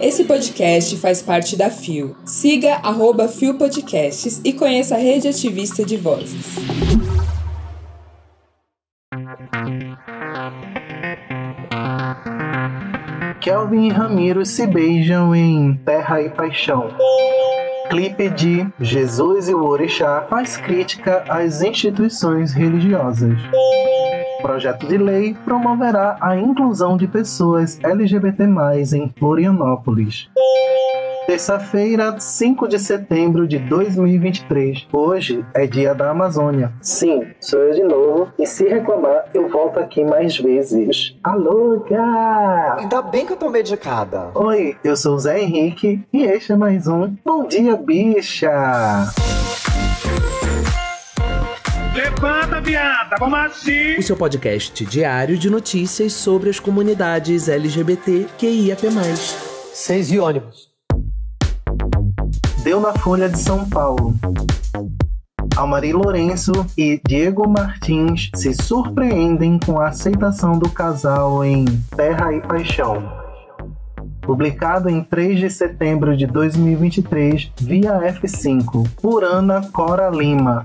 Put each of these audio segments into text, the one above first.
Esse podcast faz parte da FIO. Siga arroba FIO Podcasts e conheça a rede ativista de vozes. Kelvin e Ramiro se beijam em Terra e Paixão. Clipe de Jesus e o Orixá faz crítica às instituições religiosas. Projeto de lei promoverá a inclusão de pessoas LGBT+, em Florianópolis. Terça-feira, 5 de setembro de 2023. Hoje é dia da Amazônia. Sim, sou eu de novo. E se reclamar, eu volto aqui mais vezes. Alô, gá! Ainda bem que eu tô medicada. Oi, eu sou o Zé Henrique e este é mais um Bom Dia Bicha! Levanta, viada, vamos assim! O seu podcast diário de notícias sobre as comunidades LGBT QIAP+. Seis e ônibus. Deu na Folha de São Paulo. Almari Lourenço e Diego Martins se surpreendem com a aceitação do casal em Terra e Paixão. Publicado em 3 de setembro de 2023 via F5, por Ana Cora Lima,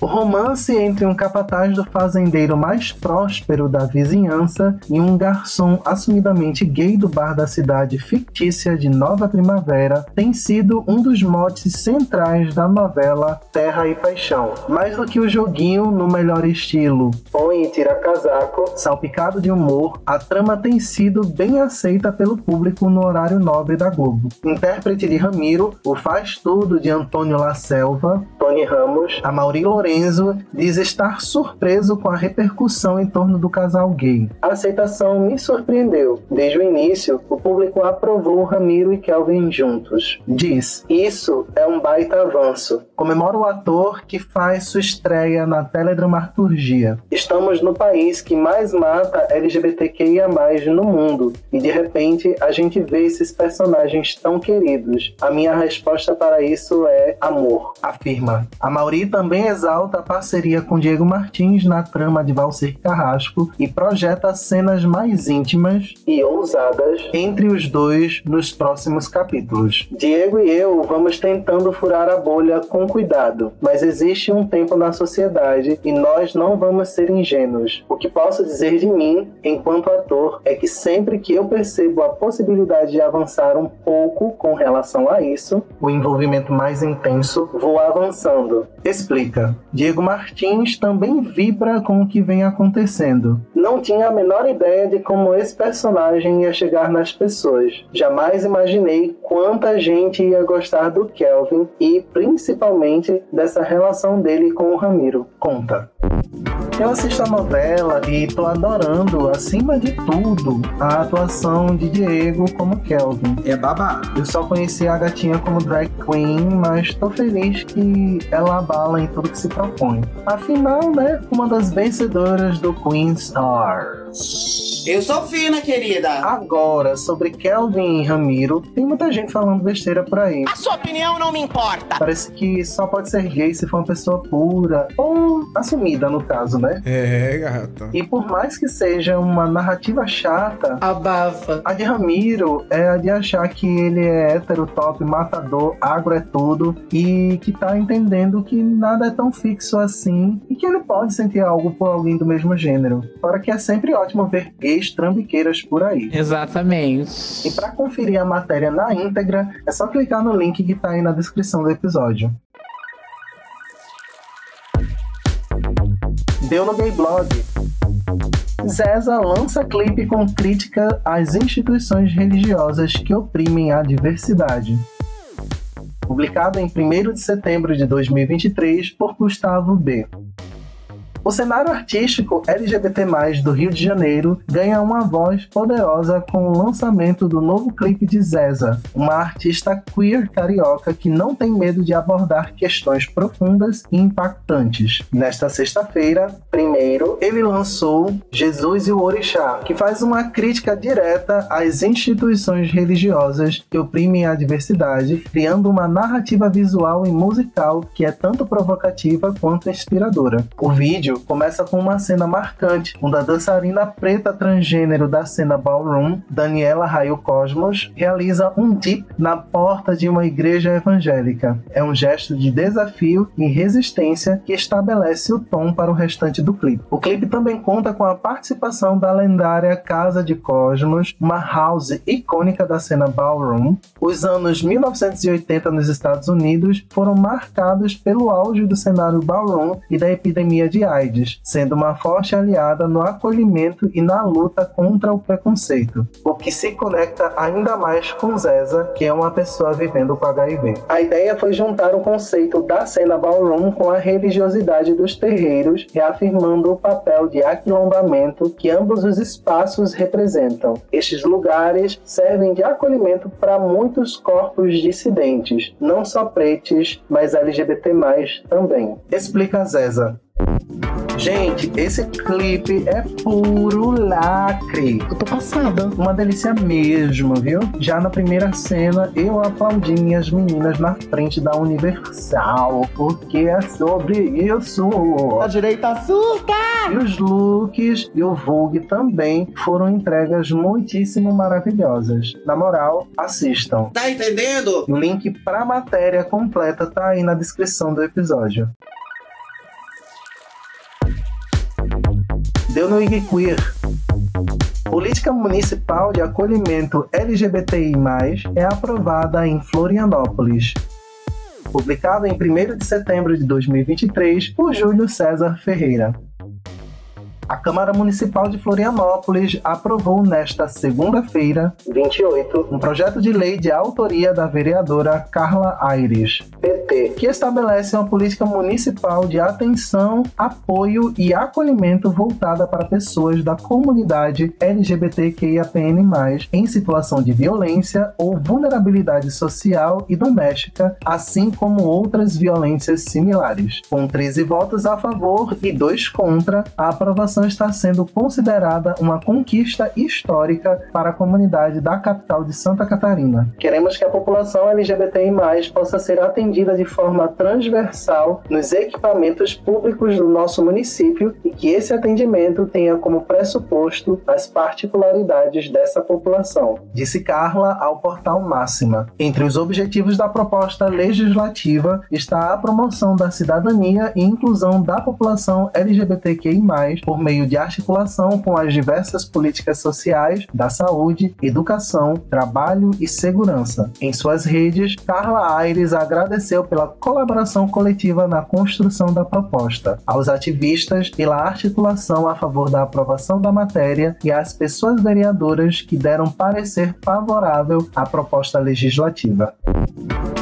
o romance entre um capataz do fazendeiro mais próspero da vizinhança e um garçom assumidamente gay do bar da cidade fictícia de Nova Primavera tem sido um dos motes centrais da novela Terra e Paixão. Mais do que o joguinho no melhor estilo, põe e tira casaco, salpicado de humor, a trama tem sido bem aceita pelo público no horário nobre da Globo. Intérprete de Ramiro, o faz tudo de Antônio La Selva, Tony Ramos, a Mauri diz estar surpreso com a repercussão em torno do casal gay. A aceitação me surpreendeu. Desde o início, o público aprovou Ramiro e Kelvin juntos. Diz: Isso é um baita avanço. Comemora o ator que faz sua estreia na teledramaturgia. Estamos no país que mais mata LGBTQIA no mundo e de repente a gente vê esses personagens tão queridos. A minha resposta para isso é amor, afirma. A Mauri também exalta exalta a parceria com Diego Martins na trama de Valser Carrasco e projeta cenas mais íntimas e ousadas entre os dois nos próximos capítulos. Diego e eu vamos tentando furar a bolha com cuidado, mas existe um tempo na sociedade e nós não vamos ser ingênuos. O que posso dizer de mim, enquanto ator, é que sempre que eu percebo a possibilidade de avançar um pouco com relação a isso, o envolvimento mais intenso, vou avançando. Explica. Diego Martins também vibra com o que vem acontecendo. Não tinha a menor ideia de como esse personagem ia chegar nas pessoas. Jamais imaginei quanta gente ia gostar do Kelvin e principalmente dessa relação dele com o Ramiro. Conta. Eu assisto a novela e tô adorando, acima de tudo, a atuação de Diego como Kelvin. É babado. Eu só conheci a gatinha como drag queen, mas tô feliz que ela abala em tudo que se propõe. Afinal, né, uma das vencedoras do Queen Stars. Eu sou fina, querida. Agora, sobre Kelvin e Ramiro, tem muita gente falando besteira por aí. A sua opinião não me importa. Parece que só pode ser gay se for uma pessoa pura, ou assumida, no caso, né? É, gata. E por mais que seja uma narrativa chata, Abafa. a de Ramiro é a de achar que ele é hétero, top, matador, agro é tudo, e que tá entendendo que nada é tão fixo assim, e que ele pode sentir algo por alguém do mesmo gênero. Fora que é sempre ótimo ver gays trambiqueiras por aí. Exatamente. E para conferir a matéria na íntegra, é só clicar no link que tá aí na descrição do episódio. Deu no Gay Blog. Zeza lança clipe com crítica às instituições religiosas que oprimem a diversidade. Publicado em 1 de setembro de 2023 por Gustavo B. O cenário artístico LGBT+, do Rio de Janeiro ganha uma voz poderosa com o lançamento do novo clipe de Zeza, uma artista queer carioca que não tem medo de abordar questões profundas e impactantes. Nesta sexta-feira, primeiro, ele lançou Jesus e o Orixá, que faz uma crítica direta às instituições religiosas que oprimem a diversidade, criando uma narrativa visual e musical que é tanto provocativa quanto inspiradora. O vídeo episódio começa com uma cena marcante, onde a dançarina preta transgênero da cena ballroom, Daniela Raio Cosmos, realiza um dip na porta de uma igreja evangélica. É um gesto de desafio e resistência que estabelece o tom para o restante do clipe. O clipe também conta com a participação da lendária Casa de Cosmos, uma house icônica da cena ballroom. Os anos 1980 nos Estados Unidos foram marcados pelo auge do cenário ballroom e da epidemia de AIDS, sendo uma forte aliada no acolhimento e na luta contra o preconceito, o que se conecta ainda mais com Zeza, que é uma pessoa vivendo com HIV. A ideia foi juntar o conceito da cena ballroom com a religiosidade dos terreiros, reafirmando o papel de aquilombamento que ambos os espaços representam. Estes lugares servem de acolhimento para muitos corpos dissidentes, não só pretos, mas LGBT+, também. Explica Zeza. Gente, esse clipe é puro lacre. Eu tô passada. Uma delícia mesmo, viu? Já na primeira cena, eu aplaudi minhas meninas na frente da Universal, porque é sobre isso. A direita surta! E os looks e o Vogue também foram entregas muitíssimo maravilhosas. Na moral, assistam. Tá entendendo? O link pra matéria completa tá aí na descrição do episódio. Deu no Queer. Política Municipal de Acolhimento LGBTI+, é aprovada em Florianópolis. Publicado em 1º de setembro de 2023 por Júlio César Ferreira. A Câmara Municipal de Florianópolis aprovou nesta segunda-feira, 28, um projeto de lei de autoria da vereadora Carla Aires, PT, que estabelece uma política municipal de atenção, apoio e acolhimento voltada para pessoas da comunidade LGBTQIAPN+, em situação de violência ou vulnerabilidade social e doméstica, assim como outras violências similares. Com 13 votos a favor e 2 contra, a aprovação está sendo considerada uma conquista histórica para a comunidade da capital de Santa Catarina. Queremos que a população LGBTI+, possa ser atendida de forma transversal nos equipamentos públicos do nosso município e que esse atendimento tenha como pressuposto as particularidades dessa população. Disse Carla ao portal Máxima. Entre os objetivos da proposta legislativa está a promoção da cidadania e inclusão da população LGBTQI+, por meio de articulação com as diversas políticas sociais, da saúde, educação, trabalho e segurança. Em suas redes, Carla Aires agradeceu pela colaboração coletiva na construção da proposta, aos ativistas pela articulação a favor da aprovação da matéria e às pessoas vereadoras que deram parecer favorável à proposta legislativa.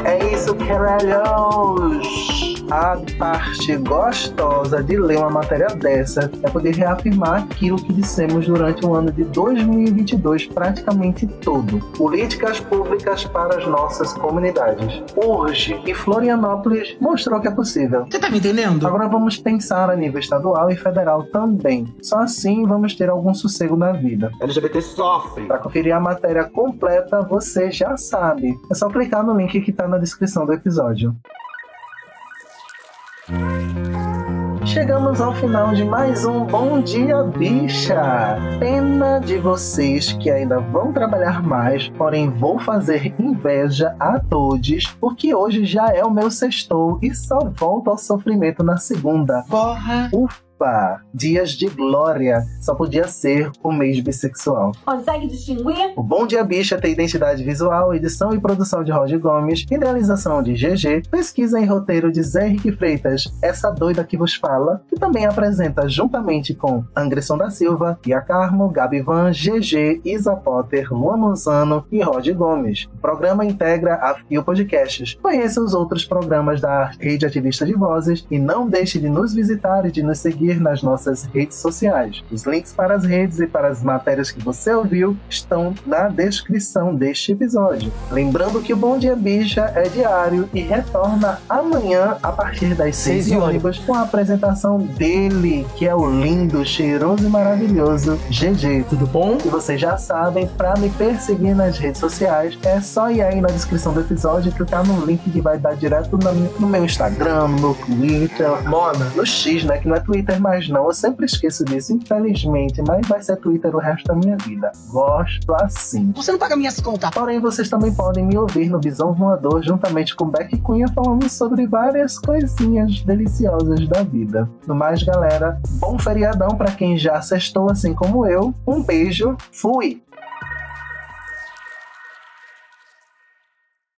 É isso, caralhos! A parte gostosa de ler uma matéria dessa é poder reafirmar aquilo que dissemos durante o ano de 2022 praticamente todo. Políticas públicas para as nossas comunidades. Urge e Florianópolis mostrou que é possível. Você tá me entendendo? Agora vamos pensar a nível estadual e federal também. Só assim vamos ter algum sossego na vida. LGBT sofre. Para conferir a matéria completa, você já sabe. É só clicar no link que está na descrição do episódio. Chegamos ao final de mais um Bom Dia Bicha! Pena de vocês que ainda vão trabalhar mais, porém vou fazer inveja a todos, porque hoje já é o meu sextou e só volto ao sofrimento na segunda. Porra. Ufa! Dias de glória só podia ser o mês bissexual. Consegue distinguir? O Bom Dia Bicha tem identidade visual, edição e produção de Roger Gomes, idealização de GG, pesquisa em roteiro de Zé Henrique Freitas, essa doida que vos fala, que também apresenta juntamente com Angresson da Silva, Ia Carmo, Gabi Van, GG, Isa Potter, Luan Manzano e Roger Gomes. O programa integra a Fio Podcasts. Conheça os outros programas da Rede Ativista de Vozes e não deixe de nos visitar e de nos seguir nas nossas redes sociais. Os links para as redes e para as matérias que você ouviu estão na descrição deste episódio. Lembrando que o Bom Dia Bicha é diário e retorna amanhã a partir das 6 Seis ônibus com a apresentação dele, que é o lindo, cheiroso e maravilhoso GG. Tudo bom? E vocês já sabem, para me perseguir nas redes sociais, é só ir aí na descrição do episódio e clicar no link que vai dar direto no, no meu Instagram, no Twitter, Mona. no X, né? Que não é Twitter Twitter, mas não, eu sempre esqueço disso, infelizmente, mas vai ser Twitter o resto da minha vida. Gosto assim. Você não paga minhas contas. Porém, vocês também podem me ouvir no Visão Voador, juntamente com Beck Cunha, falando sobre várias coisinhas deliciosas da vida. No mais, galera, bom feriadão para quem já sextou assim como eu. Um beijo, fui!